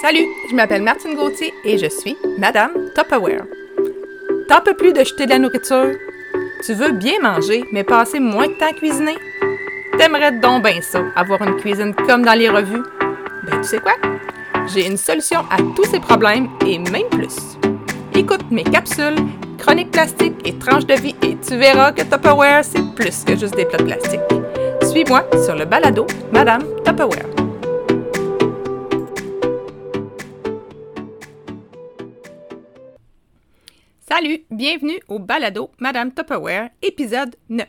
Salut, je m'appelle Martine Gauthier et je suis Madame Tupperware. T'en peux plus de de la nourriture? Tu veux bien manger, mais passer moins de temps à cuisiner? T'aimerais donc bien ça, avoir une cuisine comme dans les revues? Ben, tu sais quoi? J'ai une solution à tous ces problèmes et même plus. Écoute mes capsules, chroniques plastiques et tranches de vie et tu verras que Tupperware, c'est plus que juste des plats de plastique. Suis-moi sur le balado Madame Tupperware. Salut, bienvenue au balado Madame Tupperware, épisode 9.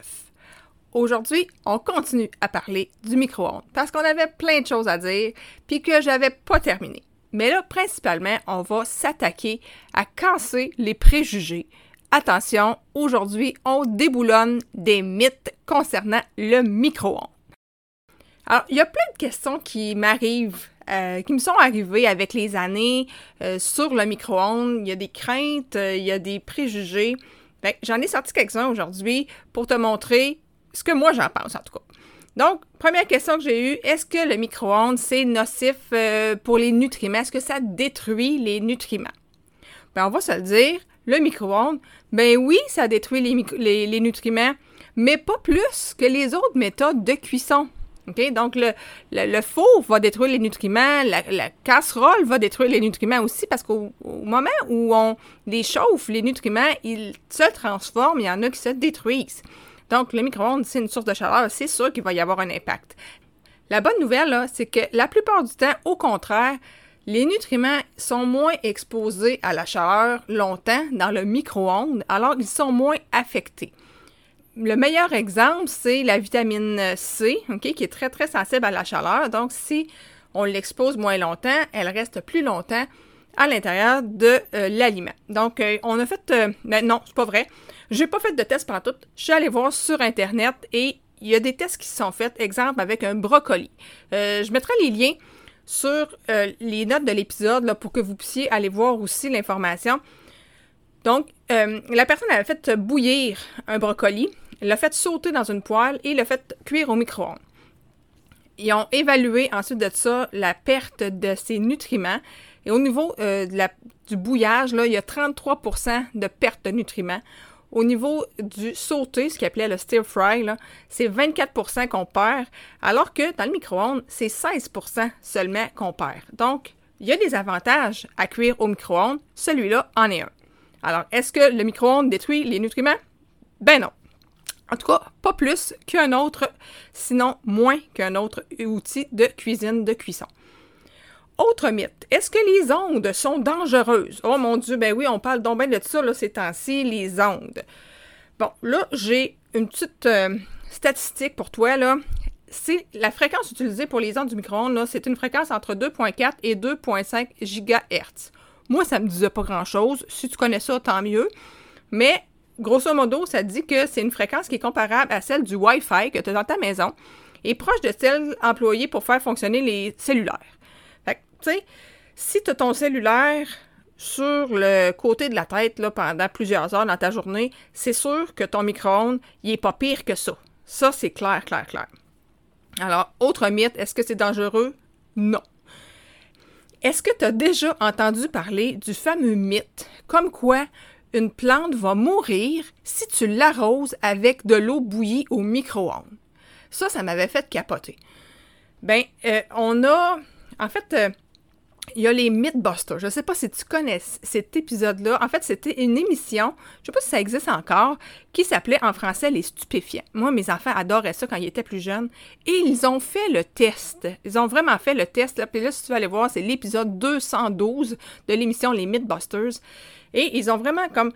Aujourd'hui, on continue à parler du micro-ondes parce qu'on avait plein de choses à dire puis que j'avais pas terminé. Mais là, principalement, on va s'attaquer à casser les préjugés. Attention, aujourd'hui, on déboulonne des mythes concernant le micro-ondes. Alors, il y a plein de questions qui m'arrivent euh, qui me sont arrivées avec les années euh, sur le micro-ondes. Il y a des craintes, euh, il y a des préjugés. J'en ai sorti quelques-uns aujourd'hui pour te montrer ce que moi j'en pense en tout cas. Donc, première question que j'ai eue, est-ce que le micro-ondes, c'est nocif pour les nutriments? Est-ce que ça détruit les nutriments? Ben, on va se le dire, le micro-ondes, ben oui, ça détruit les nutriments, mais pas plus que les autres méthodes de cuisson. Donc, le, le, va détruire les nutriments, la, casserole va détruire les nutriments aussi parce qu'au moment où on les chauffe, les nutriments, ils se transforment, il y en a qui se détruisent. Donc, le micro-ondes, c'est une source de chaleur, c'est sûr qu'il va y avoir un impact. La bonne nouvelle, c'est que la plupart du temps, au contraire, les nutriments sont moins exposés à la chaleur longtemps dans le micro-ondes, alors ils sont moins affectés le meilleur exemple, c'est la vitamine C, qui est très, très sensible à la chaleur. Donc, si on l'expose moins longtemps, elle reste plus longtemps à l'intérieur de euh, l'aliment. Donc, euh, on a fait... Euh, ben non, c'est pas vrai. J'ai pas fait de test partout. Je suis allée voir sur Internet et il y a des tests qui sont faits, exemple avec un brocoli. je mettrai les liens sur les notes de l'épisode pour que vous puissiez aller voir aussi l'information. Donc, la personne avait fait bouillir un brocoli l'a fait sauter dans une poêle et l'a fait cuire au micro-ondes. Ils ont évalué ensuite de ça la perte de ces nutriments. Et au niveau euh, du bouillage, là, il y a 33% de perte de nutriments. Au niveau du sauté, ce qu'ils appelait le stir fry, c'est 24% qu'on perd, alors que dans le micro-ondes, c'est 16% seulement qu'on perd. Donc, il y a des avantages à cuire au micro-ondes. Celui-là en est un. Alors, est-ce que le micro-ondes détruit les nutriments? Ben non. En tout cas, pas plus qu'un autre, sinon moins qu'un autre outil de cuisine de cuisson. Autre mythe, est-ce que les ondes sont dangereuses? Oh mon Dieu, ben oui, on parle donc bien de ça là, ces temps-ci, les ondes. Bon, là, j'ai une petite euh, statistique pour toi. Là. C'est la fréquence utilisée pour les ondes du micro-ondes, c'est une fréquence entre 2.4 et 2.5 GHz. Moi, ça ne me disait pas grand-chose. Si tu connais ça, tant mieux. Mais grosso modo, ça dit que c'est une fréquence qui est comparable à celle du Wi-Fi que tu as dans ta maison et proche de celle employée pour faire fonctionner les cellulaires. Fait que, tu sais, si tu as ton cellulaire sur le côté de la tête là, pendant plusieurs heures dans ta journée, c'est sûr que ton micro-ondes, il est pas pire que ça. Ça, c'est clair, clair, clair. Alors, autre mythe, est-ce que c'est dangereux? Non. Est-ce que tu as déjà entendu parler du fameux mythe comme quoi une plante va mourir si tu l'arroses avec de l'eau bouillie au micro-ondes. Ça, ça m'avait fait capoter. Ben, euh, on a. En fait, euh, il y a les Mythbusters. Je ne sais pas si tu connais cet épisode-là. En fait, c'était une émission, je ne sais pas si ça existe encore, qui s'appelait en français Les Stupéfiants. Moi, mes enfants adoraient ça quand ils étaient plus jeunes. Et ils ont fait le test. Ils ont vraiment fait le test. Là. Puis là, si tu veux aller voir, c'est l'épisode 212 de l'émission Les Mythbusters. Et ils ont vraiment comme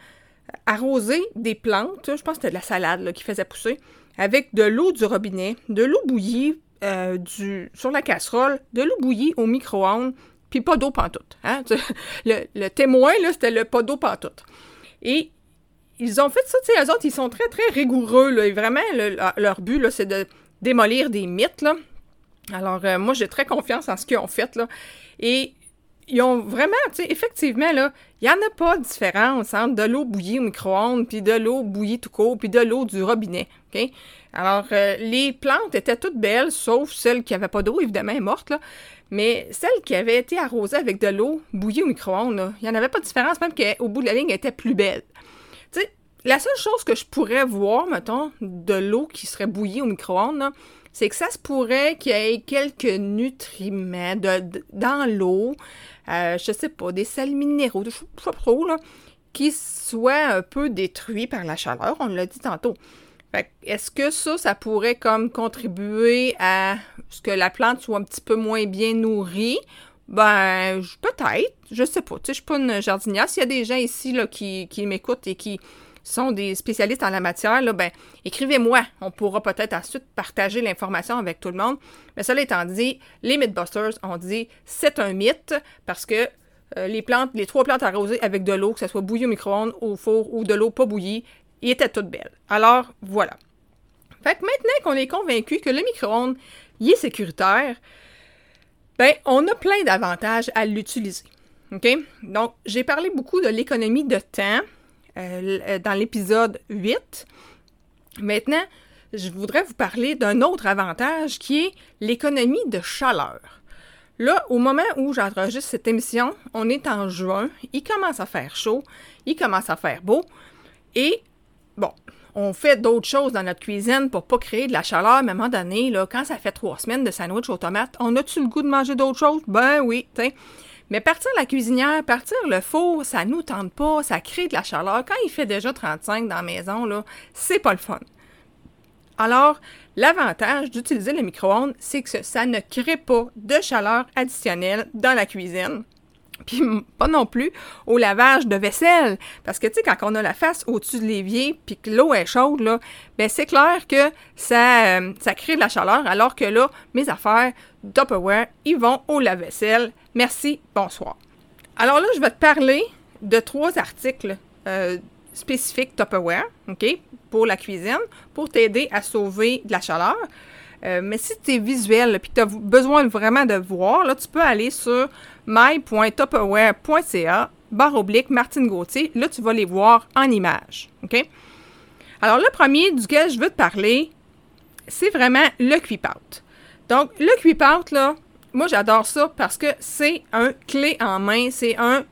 arrosé des plantes, je pense que c'était de la salade qui faisait pousser, avec de l'eau du robinet, de l'eau bouillie euh, du, sur la casserole, de l'eau bouillie au micro-ondes, puis pas d'eau pantoute. Hein? Le, témoin, là, c'était le pas d'eau pantoute. Et ils ont fait ça, tu sais, eux autres, ils sont très, très rigoureux, là, vraiment, leur but, là, c'est de démolir des mythes, là. Alors, euh, moi, j'ai très confiance en ce qu'ils ont fait, là. Et ils ont vraiment, tu sais, effectivement, là, il n'y en a pas de différence entre de l'eau bouillie au micro-ondes, puis de l'eau bouillie tout court, puis de l'eau du robinet, OK? Alors, euh, les plantes étaient toutes belles, sauf celles qui n'avaient pas d'eau, évidemment, mortes, là. Mais celles qui avaient été arrosées avec de l'eau bouillie au micro-ondes, il n'y en avait pas de différence, même qu'au bout de la ligne, elle était plus belle. Tu sais, la seule chose que je pourrais voir, mettons, de l'eau qui serait bouillie au micro-ondes, c'est que ça se pourrait qu'il y ait quelques nutriments dans l'eau, euh, je sais pas, des sels minéraux, je sais pas trop, là, qui soient un peu détruits par la chaleur, on l'a dit tantôt. Est-ce que ça, ça pourrait comme contribuer à ce que la plante soit un petit peu moins bien nourrie? Ben, peut-être, je sais pas. Tu sais, je suis pas une jardinière. S'il y a des gens ici là, qui, m'écoutent et qui sont des spécialistes en la matière, ben, écrivez-moi. On pourra peut-être ensuite partager l'information avec tout le monde. Mais cela étant dit, les Mythbusters ont dit c'est un mythe parce que euh, les plantes, les trois plantes arrosées avec de l'eau, que ce soit bouillie au micro-ondes, au four ou de l'eau pas bouillie, étaient toutes belles. Alors, voilà. Fait que maintenant qu'on est convaincu que le micro-ondes, y est sécuritaire, ben, on a plein d'avantages à l'utiliser. OK? Donc, j'ai parlé beaucoup de l'économie de temps, euh, euh, dans l'épisode 8. Maintenant, je voudrais vous parler d'un autre avantage qui est l'économie de chaleur. Là, au moment où j'enregistre cette émission, on est en juin, il commence à faire chaud, il commence à faire beau, et bon, on fait d'autres choses dans notre cuisine pour pas créer de la chaleur, mais à un moment donné, là, quand ça fait trois semaines de sandwich aux tomates, on a-tu le goût de manger d'autres choses? Ben oui. Mais partir la cuisinière, partir le four, ça nous tente pas, ça crée de la chaleur. Quand il fait déjà 35 dans la maison, là, c'est pas le fun. Alors, l'avantage d'utiliser le micro-ondes, c'est que ça ne crée pas de chaleur additionnelle dans la cuisine. Puis pas non plus au lavage de vaisselle. Parce que, tu sais, quand on a la face au-dessus de l'évier, puis que l'eau est chaude, là, ben c'est clair que ça, euh, crée de la chaleur, alors que là, mes affaires Tupperware, ils vont au lave-vaisselle. Merci, bonsoir. Alors là, je vais te parler de trois articles euh, spécifiques Tupperware, OK, pour la cuisine, pour t'aider à sauver de la chaleur. Euh, mais si tu es visuel et que tu as besoin vraiment de voir, là, tu peux aller sur my.tupperware.ca barre oblique Martine Gauthier. Là, tu vas les voir en images. OK? Alors, le premier duquel je veux te parler, c'est vraiment le cuipout. Donc, le cuipout, là, moi, j'adore ça parce que c'est un clé en main. C'est un,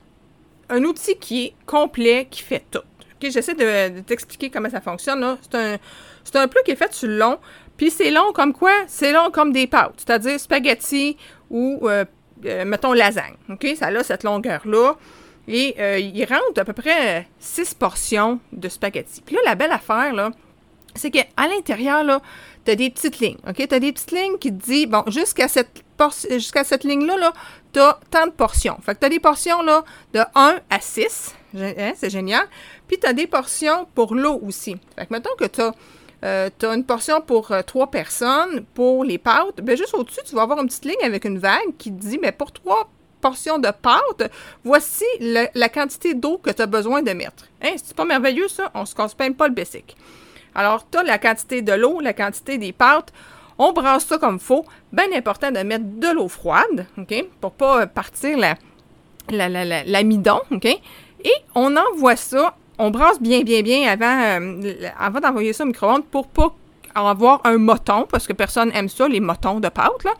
un outil qui est complet, qui fait tout. OK? J'essaie de, t'expliquer comment ça fonctionne. C'est un, c'est un plat qui est fait sur le long. Puis c'est long comme quoi? C'est long comme des pâtes, c'est-à-dire spaghetti ou, euh, euh, mettons, lasagne. OK? Ça a cette longueur-là. Et euh, il rentre à peu près six portions de spaghetti. Puis là, la belle affaire, là, c'est qu'à l'intérieur, là, tu as des petites lignes. OK? Tu as des petites lignes qui te disent, bon, jusqu'à cette, jusqu'à cette ligne-là, -là, tu as tant de portions. Fait que tu as des portions là, de 1 à 6. Hein, c'est génial. Puis tu as des portions pour l'eau aussi. Fait que mettons que tu as euh, tu as une portion pour euh, trois personnes. Pour les pâtes, ben, juste au-dessus, tu vas avoir une petite ligne avec une vague qui te dit, mais pour trois portions de pâtes, voici la quantité d'eau que tu as besoin de mettre. Hein, c'est pas merveilleux ça? On se casse même pas le basic. Alors, tu as la quantité de l'eau, la quantité des pâtes. On brasse ça comme faut. Bien important de mettre de l'eau froide, OK? Pour pas partir l'amidon, la, OK? Et on envoie ça on brasse bien, bien, bien avant, euh, avant d'envoyer ça au micro-ondes pour pas avoir un moton, parce que personne aime ça, les motons de pâte, là.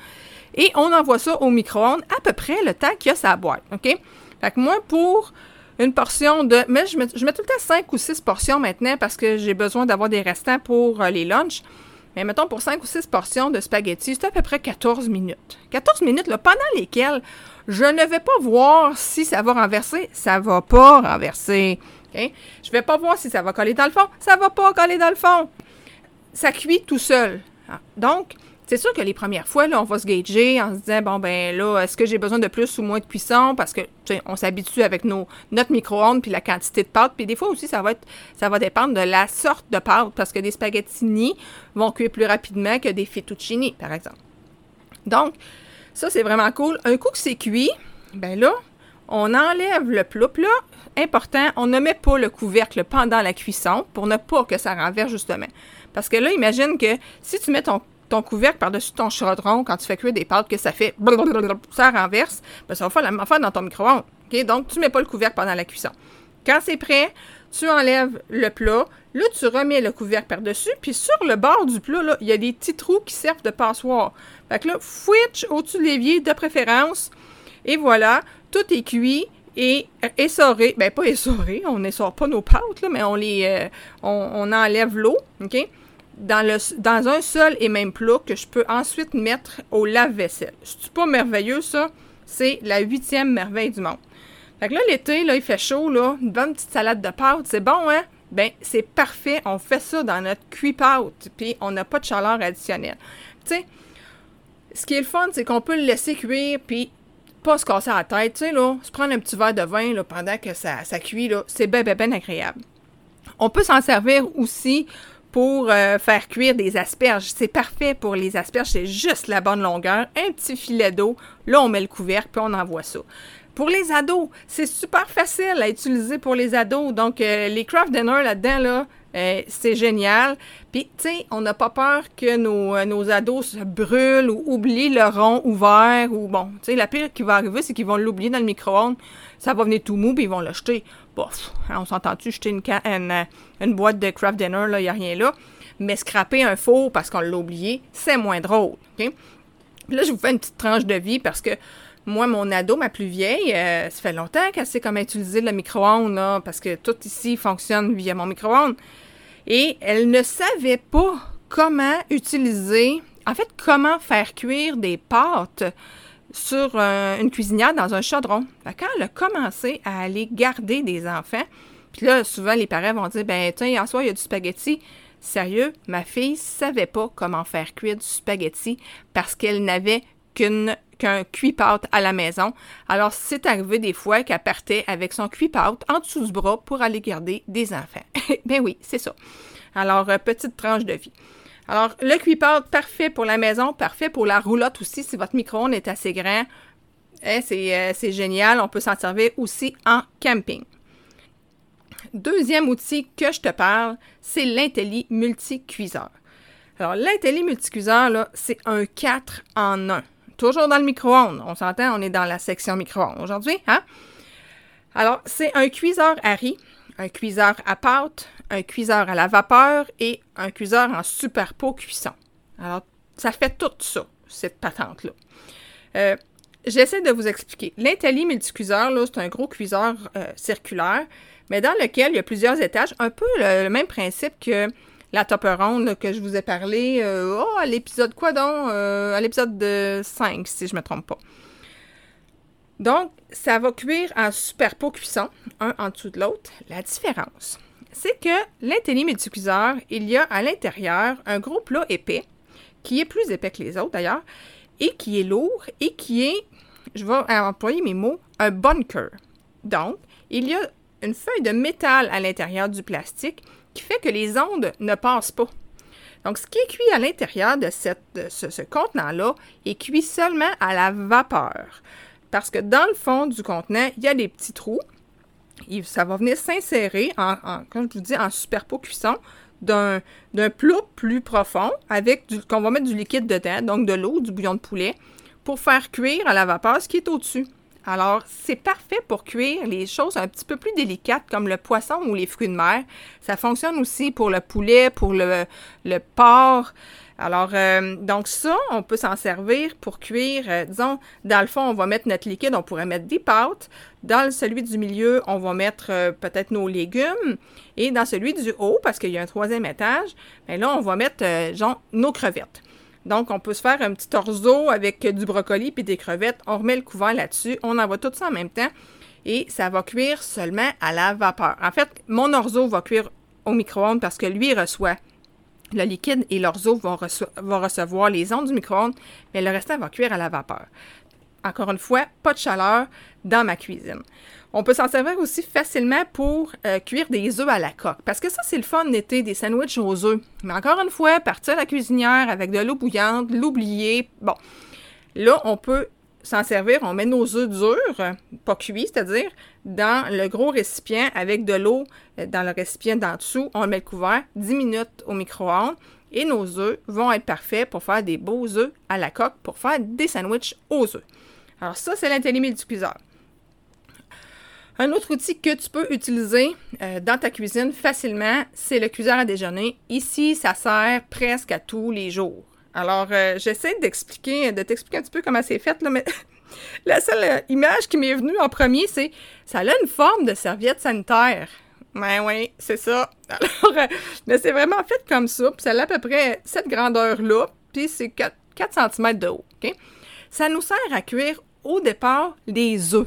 Et on envoie ça au micro-ondes à peu près le temps qu'il y a sa boîte, OK? Fait que moi, pour une portion de... Mais je mets, tout le temps 5 ou 6 portions maintenant parce que j'ai besoin d'avoir des restants pour euh, les lunchs. Mais mettons, pour 5 ou 6 portions de spaghettis, c'est à peu près 14 minutes. 14 minutes, pendant lesquelles je ne vais pas voir si ça va renverser. Ça va pas renverser. Je ne vais pas voir si ça va coller dans le fond. Ça ne va pas coller dans le fond. Ça cuit tout seul. Ah, donc, c'est sûr que les premières fois, là, on va se gager en se disant, bon, ben là, est-ce que j'ai besoin de plus ou moins de cuisson? Parce que, on s'habitue avec notre micro-ondes puis la quantité de pâte. Puis des fois aussi, ça va, ça va dépendre de la sorte de pâte. Parce que des spaghettini vont cuire plus rapidement que des fettuccini, par exemple. Donc, ça, c'est vraiment cool. Un coup que c'est cuit, ben là, on enlève le plat. Là, important, on ne met pas le couvercle pendant la cuisson pour ne pas que ça renverse justement. Parce que là, imagine que si tu mets ton couvercle par-dessus ton chaudron quand tu fais cuire des pâtes que ça fait ça renverse, ben ça va faire la même affaire dans ton micro-ondes. Donc, tu ne mets pas le couvercle pendant la cuisson. Quand c'est prêt, tu enlèves le plat, là, tu remets le couvercle par-dessus, puis sur le bord du plat, là, il y a des petits trous qui servent de passoire. Fait que là, fouitch au-dessus de l'évier de préférence, et voilà, tout est cuit et euh, essoré. Ben, pas essoré, on n'essore pas nos pâtes, mais. Euh, on, enlève l'eau, OK? Dans, un seul et même plat que je peux ensuite mettre au lave-vaisselle. C'est pas merveilleux, ça? C'est la huitième merveille du monde. Fait que là, l'été, là, il fait chaud, là, une bonne petite salade de pâtes, c'est bon, hein? Ben, c'est parfait. On fait ça dans notre cuit-pâte, puis on n'a pas de chaleur additionnelle. Tu sais, ce qui est le fun, c'est qu'on peut le laisser cuire, puis pas se casser la tête, tu sais, là, se prendre un petit verre de vin, là, pendant que ça, ça cuit, là, c'est bien, bien, bien agréable. On peut s'en servir aussi pour euh, faire cuire des asperges. C'est parfait pour les asperges, c'est juste la bonne longueur, un petit filet d'eau, là on met le couvercle puis on envoie ça. Pour les ados, c'est super facile à utiliser pour les ados. Donc, euh, les craft dinner là-dedans, là, euh, c'est génial. Puis, tu sais, on n'a pas peur que nos, euh, nos, ados se brûlent ou oublient le rond ouvert. Ou bon, tu sais, la pire qui va arriver, c'est qu'ils vont l'oublier dans le micro-ondes. Ça va venir tout mou, puis ils vont le jeter. Bof, hein, on s'entend-tu jeter une, une, boîte de craft dinner, là, il n'y a rien là? Mais scraper un four parce qu'on l'a oublié, c'est moins drôle. Là, je vous fais une petite tranche de vie parce que moi, mon ado, ma plus vieille, euh, ça fait longtemps qu'elle sait comment utiliser le micro-ondes, parce que tout ici fonctionne via mon micro-ondes. Et elle ne savait pas comment utiliser, en fait, comment faire cuire des pâtes sur euh, une cuisinière dans un chaudron. quand elle a commencé à aller garder des enfants, puis là, souvent, les parents vont dire, ben, tiens, en soi, il y a du spaghetti. Sérieux, ma fille savait pas comment faire cuire du spaghetti parce qu'elle n'avait qu'une qu'un cuit-pâte à la maison. Alors, c'est arrivé des fois qu'elle partait avec son cuit-pâte en dessous du bras pour aller garder des enfants. ben oui, c'est ça. Alors, euh, petite tranche de vie. Alors, le cuit-pâte, parfait pour la maison, parfait pour la roulotte aussi, si votre micro-ondes est assez grand. Eh, euh, c'est génial. On peut s'en servir aussi en camping. Deuxième outil que je te parle, c'est l'Intelli Multicuiseur. Alors, l'Intelli Multicuiseur, c'est un 4 en 1 toujours dans le micro-ondes. On s'entend, on est dans la section micro-ondes aujourd'hui. Hein? Alors, c'est un cuiseur à riz, un cuiseur à pâte, un cuiseur à la vapeur et un cuiseur en super pot cuisson. Alors, ça fait tout ça, cette patente-là. Euh, j'essaie de vous expliquer. L'Intelli multicuiseur, c'est un gros cuiseur euh, circulaire, mais dans lequel il y a plusieurs étages, un peu le même principe que la top que je vous ai parlé euh, oh, à l'épisode quoi donc? Euh, à l'épisode de 5, si je ne me trompe pas. Donc, ça va cuire en super pot cuisson, un en dessous de l'autre. La différence, c'est que l'intelli multicuiseur, il y a à l'intérieur un gros plat épais, qui est plus épais que les autres d'ailleurs, et qui est lourd et qui est, je vais employer mes mots, un bunker. Donc, il y a une feuille de métal à l'intérieur du plastique qui fait que les ondes ne passent pas. Donc, ce qui est cuit à l'intérieur de, ce, contenant-là est cuit seulement à la vapeur. Parce que dans le fond du contenant, il y a des petits trous. ça va venir s'insérer, en, comme je vous dis, en superpo cuisson d'un, plat plus profond avec qu'on va mettre du liquide dedans, donc de l'eau, du bouillon de poulet, pour faire cuire à la vapeur ce qui est au-dessus. Alors, c'est parfait pour cuire les choses un petit peu plus délicates comme le poisson ou les fruits de mer. Ça fonctionne aussi pour le poulet, pour le, porc. Alors, euh, donc ça, on peut s'en servir pour cuire. Euh, disons, dans le fond, on va mettre notre liquide, on pourrait mettre des pâtes. Dans celui du milieu, on va mettre euh, peut-être nos légumes. Et dans celui du haut, parce qu'il y a un troisième étage, bien là, on va mettre, genre, nos crevettes. Donc, on peut se faire un petit orzo avec du brocoli puis des crevettes. On remet le couvert là-dessus. On envoie tout ça en même temps. Et ça va cuire seulement à la vapeur. En fait, mon orzo va cuire au micro-ondes parce que lui reçoit le liquide et l'orzo vont, recevoir les ondes du micro-ondes, mais le restant va cuire à la vapeur. Encore une fois, pas de chaleur dans ma cuisine. On peut s'en servir aussi facilement pour euh, cuire des œufs à la coque. Parce que ça, c'est le fun d'été, des sandwichs aux œufs. Mais encore une fois, partir à la cuisinière avec de l'eau bouillante, l'oublier. Bon, là, on peut s'en servir. On met nos œufs durs, pas cuits, c'est-à-dire dans le gros récipient avec de l'eau euh, dans le récipient d'en dessous. On met le couvert 10 minutes au micro-ondes. Et nos œufs vont être parfaits pour faire des beaux œufs à la coque, pour faire des sandwichs aux œufs. Alors ça, c'est l'intellimulticuiseur. Un autre outil que tu peux utiliser euh, dans ta cuisine facilement, c'est le cuiseur à déjeuner. Ici, ça sert presque à tous les jours. Alors, euh, j'essaie d'expliquer, de t'expliquer un petit peu comment c'est fait, mais la seule euh, image qui m'est venue en premier, c'est ça a une forme de serviette sanitaire. Ben oui, c'est ça. Alors, mais c'est vraiment fait comme ça, puis ça a à peu près cette grandeur-là, puis c'est 4, 4 cm de haut. OK? Ça nous sert à cuire au départ des œufs.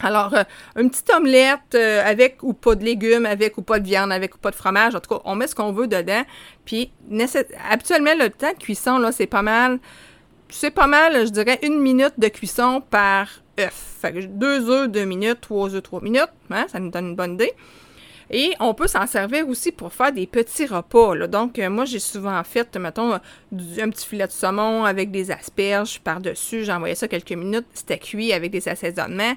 Alors, euh, une petite omelette euh, avec ou pas de légumes, avec ou pas de viande, avec ou pas de fromage. En tout cas, on met ce qu'on veut dedans. Puis, habituellement, le temps de cuisson, là, c'est pas mal. C'est pas mal, je dirais, une minute de cuisson par œuf. Fait que deux œufs, deux minutes, trois œufs, trois minutes. Hein, ça nous donne une bonne idée. Et on peut s'en servir aussi pour faire des petits repas. Donc, euh, moi, j'ai souvent fait, mettons, un petit filet de saumon avec des asperges par-dessus. J'envoyais ça quelques minutes. C'était cuit avec des assaisonnements.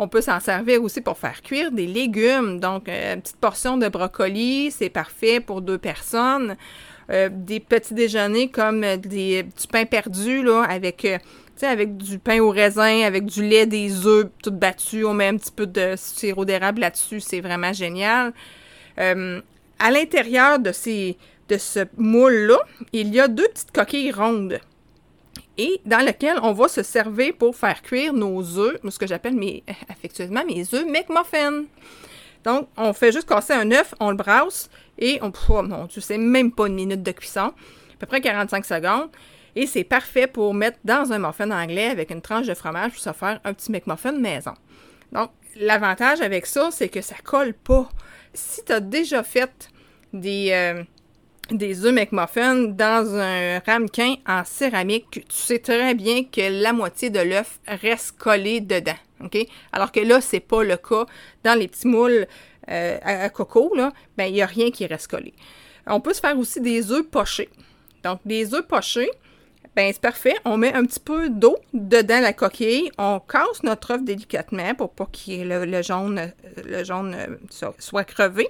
On peut s'en servir aussi pour faire cuire des légumes. Donc, euh, une petite portion de brocoli, c'est parfait pour deux personnes. Euh, des petits déjeuners comme des, du pain perdu, là, avec, euh, avec du pain au raisin, avec du lait, des œufs tout battus. On met un petit peu de sirop d'érable là-dessus. C'est vraiment génial. à l'intérieur de, ces, de ce moule-là, il y a deux petites coquilles rondes et dans lequel on va se servir pour faire cuire nos œufs, ce que j'appelle mes, affectueusement mes œufs McMuffin. Donc, on fait juste casser un œuf, on le brasse et on. Oh mon Dieu, c'est même pas une minute de cuisson, à peu près 45 secondes. Et c'est parfait pour mettre dans un muffin anglais avec une tranche de fromage pour se faire un petit McMuffin maison. Donc, l'avantage avec ça, c'est que ça colle pas. Si tu as déjà fait des. Euh, des œufs McMuffin dans un ramequin en céramique, tu sais très bien que la moitié de l'œuf reste collé dedans. Alors que là, c'est pas le cas. Dans les petits moules euh, à, coco, là, ben, il n'y a rien qui reste collé. On peut se faire aussi des œufs pochés. Donc, des œufs pochés, ben, c'est parfait. On met un petit peu d'eau dedans la coquille. On casse notre œuf délicatement pour pas que le, jaune, le jaune euh, soit crevé.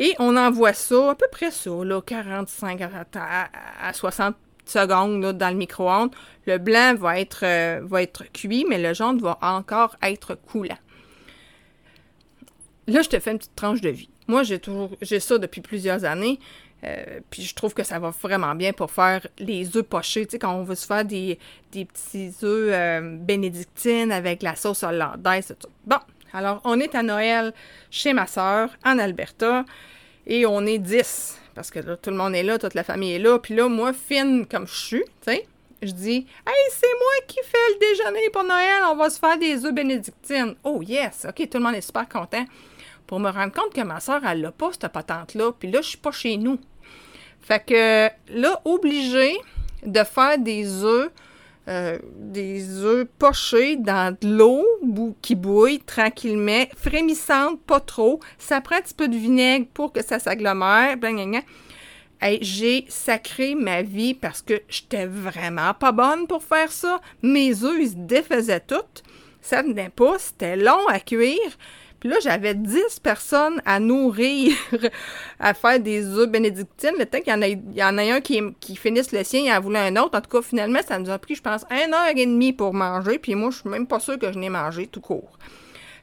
Et on envoie ça, à peu près ça, là, 45 à, 60 secondes dans le micro-ondes. Le blanc va être, euh, va être cuit, mais le jaune va encore être coulant. Là, je te fais une petite tranche de vie. Moi, j'ai toujours j'ai ça depuis plusieurs années. Euh, puis je trouve que ça va vraiment bien pour faire les œufs pochés. Tu sais, quand on veut se faire des, petits œufs euh, bénédictines avec la sauce hollandaise. Bon, alors on est à Noël chez ma soeur en Alberta. Et on est 10. Parce que là, tout le monde est là, toute la famille est là. Puis là, moi, fine comme je suis, tu sais, je dis Hey, c'est moi qui fais le déjeuner pour Noël, on va se faire des œufs bénédictines. Oh yes, ok, tout le monde est super content. Pour me rendre compte que ma soeur, elle l'a pas, cette patente-là. Puis là, je suis pas chez nous. Fait que là, obligé de faire des œufs euh, des œufs pochés dans de l'eau qui bouille tranquillement, frémissante, pas trop. Ça prend un petit peu de vinaigre pour que ça s'agglomère. j'ai sacré ma vie parce que j'étais vraiment pas bonne pour faire ça. Mes œufs, se défaisaient toutes. Ça venait pas, c'était long à cuire. Puis là, j'avais 10 personnes à nourrir, à faire des œufs bénédictines. Le temps qu'il y en a, il y en a un qui, finisse le sien, il en voulait un autre. En tout cas, finalement, ça nous a pris, je pense, une heure et demie pour manger. Puis moi, je suis même pas sûre que je n'ai mangé tout court.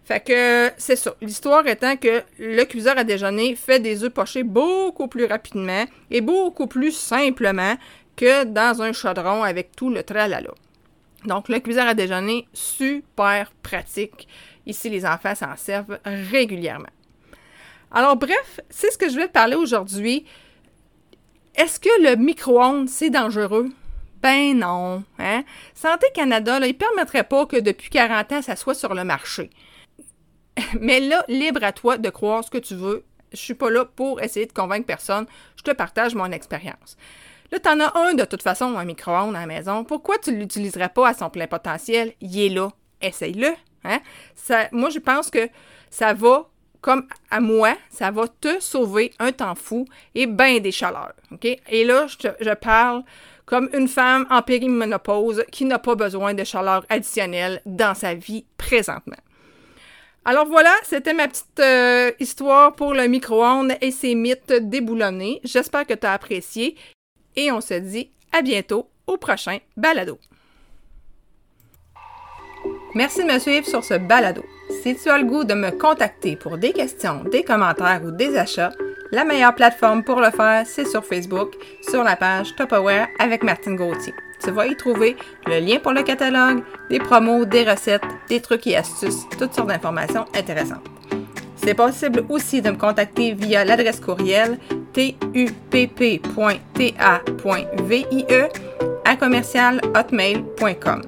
Fait que c'est ça. L'histoire étant que le cuiseur à déjeuner fait des œufs pochés beaucoup plus rapidement et beaucoup plus simplement que dans un chaudron avec tout le tralala. Donc, le cuiseur à déjeuner, super pratique. Ici, les enfants s'en servent régulièrement. Alors, bref, c'est ce que je vais te parler aujourd'hui. Est-ce que le micro-ondes, c'est dangereux? Ben non. Hein? Santé Canada, il ne permettrait pas que depuis 40 ans, ça soit sur le marché. Mais là, libre à toi de croire ce que tu veux. Je suis pas là pour essayer de convaincre personne. Je te partage mon expérience. Là, tu en as un de toute façon, un micro-ondes à la maison. Pourquoi tu ne l'utiliserais pas à son plein potentiel? Il est là. Essaye-le. Hein? Moi, je pense que ça va, comme à moi, ça va te sauver un temps fou et bien des chaleurs. Et là, je, je parle comme une femme en périménopause qui n'a pas besoin de chaleur additionnelle dans sa vie présentement. Alors voilà, c'était ma petite euh, histoire pour le micro-ondes et ses mythes déboulonnés. J'espère que tu as apprécié et on se dit à bientôt au prochain balado. Merci de me suivre sur ce balado. Si tu as le goût de me contacter pour des questions, des commentaires ou des achats, la meilleure plateforme pour le faire, c'est sur Facebook, sur la page Top Aware avec Martine Gauthier. Tu vas y trouver le lien pour le catalogue, des promos, des recettes, des trucs et astuces, toutes sortes d'informations intéressantes. C'est possible aussi de me contacter via l'adresse courriel tupp.ta.vie à commercialhotmail.com.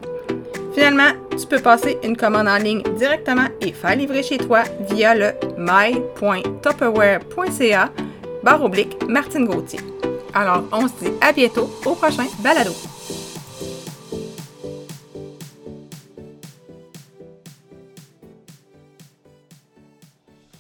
Finalement, tu peux passer une commande en ligne directement et faire livrer chez toi via le my.tupperware.ca barre oblique Martine Gauthier. Alors, on se dit à bientôt au prochain balado.